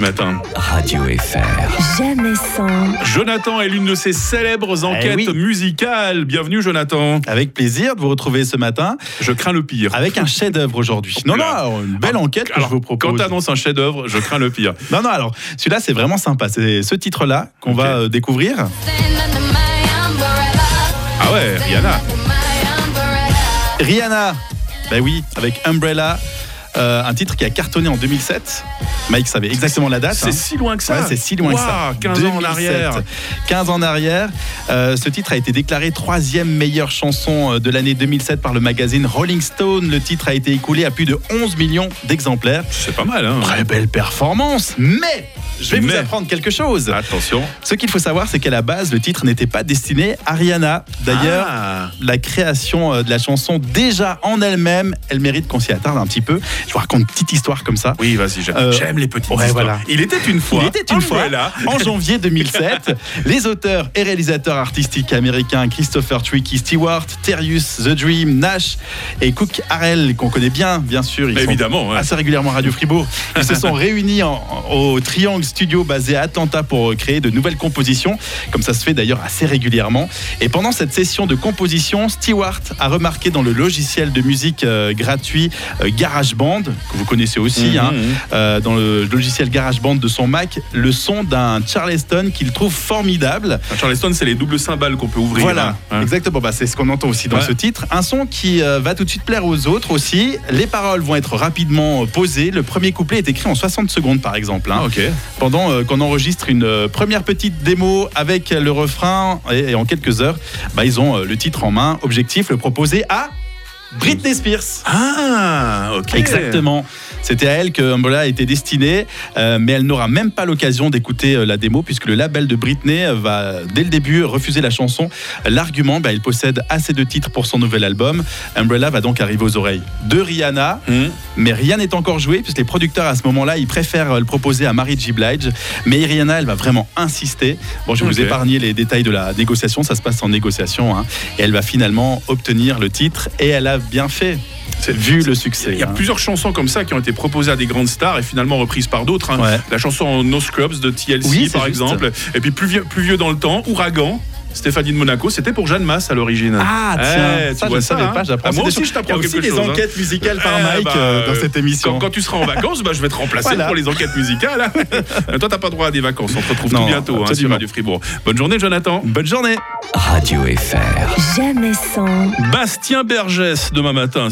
matin. Radio FR. Jamais sans. Jonathan est l'une de ses célèbres enquêtes oui. musicales. Bienvenue Jonathan. Avec plaisir de vous retrouver ce matin Je crains le pire. avec un chef-d'œuvre aujourd'hui. Non, non, une belle enquête que Alors, je vous quand propose. t'annonces un chef-d'œuvre, je crains le pire. Non, non, alors celui-là c'est vraiment sympa. C'est ce titre-là qu'on va euh, découvrir. Ah ouais, Rihanna. Rihanna, ben oui, avec Umbrella, euh, un titre qui a cartonné en 2007. Mike savait exactement la date. C'est hein. si loin que ça. Ouais, c'est si loin que ça. 15 ans en 2007. arrière. 15 ans en arrière. Euh, ce titre a été déclaré troisième meilleure chanson euh, de l'année 2007 par le magazine Rolling Stone. Le titre a été écoulé à plus de 11 millions d'exemplaires. C'est pas mal, hein. Très belle performance, mais je vais Mais. vous apprendre quelque chose. Attention. Ce qu'il faut savoir, c'est qu'à la base, le titre n'était pas destiné à Rihanna. D'ailleurs, Ah. la création euh, de la chanson, déjà en elle-même, elle mérite qu'on s'y attarde un petit peu. Je vous raconte une petite histoire comme ça. Oui, vas-y, j'aime Euh, les petites ouais, histoires. voilà. Il était une fois. Il était une fois, en janvier 2007, les auteurs et réalisateurs artistiques américains Christopher Tricky Stewart, Terrius, The Dream, Nash et Cook Harrell, qu'on connaît bien, bien sûr. Ils sont évidemment, ouais. assez régulièrement à Radio Fribourg. Ils se sont réunis en- au Triangle Studio basé à Atlanta pour créer de nouvelles compositions, comme ça se fait d'ailleurs assez régulièrement. Et pendant cette session de composition, Stewart a remarqué dans le logiciel de musique euh, gratuit euh, GarageBand, que vous connaissez aussi, Mhm, hein, euh, dans le logiciel GarageBand de son Mac, le son d'un Charleston qu'il trouve formidable. Un Charleston, c'est les doubles cymbales qu'on peut ouvrir. Voilà, hein. Exactement. Bah, c'est ce qu'on entend aussi dans Ouais. ce titre. Un son qui euh, va tout de suite plaire aux autres aussi. Les paroles vont être rapidement posées. Le premier couplet est écrit en 60 secondes, par exemple. hein. Ah, ok. Pendant euh, qu'on enregistre une euh, première petite démo avec le refrain, et, en quelques heures, bah, ils ont euh, le titre en main. Objectif, le proposer à Britney Spears. Ah, ok. Exactement. C'était à elle que Umbrella était destinée, euh, mais elle n'aura même pas l'occasion d'écouter euh, la démo puisque le label de Britney va dès le début refuser la chanson. L'argument, bah, il possède assez de titres pour son nouvel album. Umbrella va donc arriver aux oreilles de Rihanna, Hmm. mais rien n'est encore joué puisque les producteurs à ce moment-là, ils préfèrent euh, le proposer à Mary J. Blige. Mais Rihanna, elle va vraiment insister. Bon, je vais vous épargner les détails de la négociation, ça se passe en négociation. hein. Et elle va finalement obtenir le titre et elle a bien fait. C'est- Vu le succès. Il y a hein. plusieurs chansons comme ça qui ont été proposées à des grandes stars et finalement reprises par d'autres. hein. Ouais. La chanson No Scrubs de TLC Oui, par juste. exemple. Et puis plus vieux, plus vieux dans le temps, Ouragan. Stéphanie de Monaco, c'était pour Jeanne Masse à l'origine. Ah Eh, tiens, tu ça je vois savais hein pas, j'apprends. Ah, moi C'est aussi je choses- Il y t'apprends a aussi quelque des chose. hein. enquêtes musicales par Eh Mike bah, euh, dans euh, cette émission. Quand, quand tu seras en vacances, bah, je vais te remplacer Voilà. pour les enquêtes musicales. hein. Mais toi, t'as pas droit à des vacances. On te retrouve Non, tout bientôt hein, sur. Radio Fribourg. Bonne journée, Jonathan. Bonne journée Radio FR. Jamais sans. Bastien Bergès demain matin.